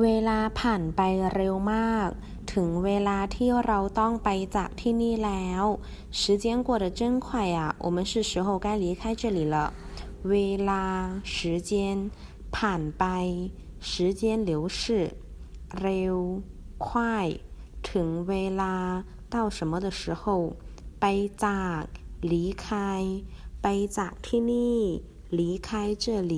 เวลาผ่านไปเร็วมาก ถึงเวลาที่เราต้องไปจากที่นี่แล้ว时间过得真快呀我们是时候该离开这里了เวลา时间ผ่านไป时间流逝เร็ว快ถึงเวลา到什么的时候ไปจาก离开ไปจากที่นี่离开这里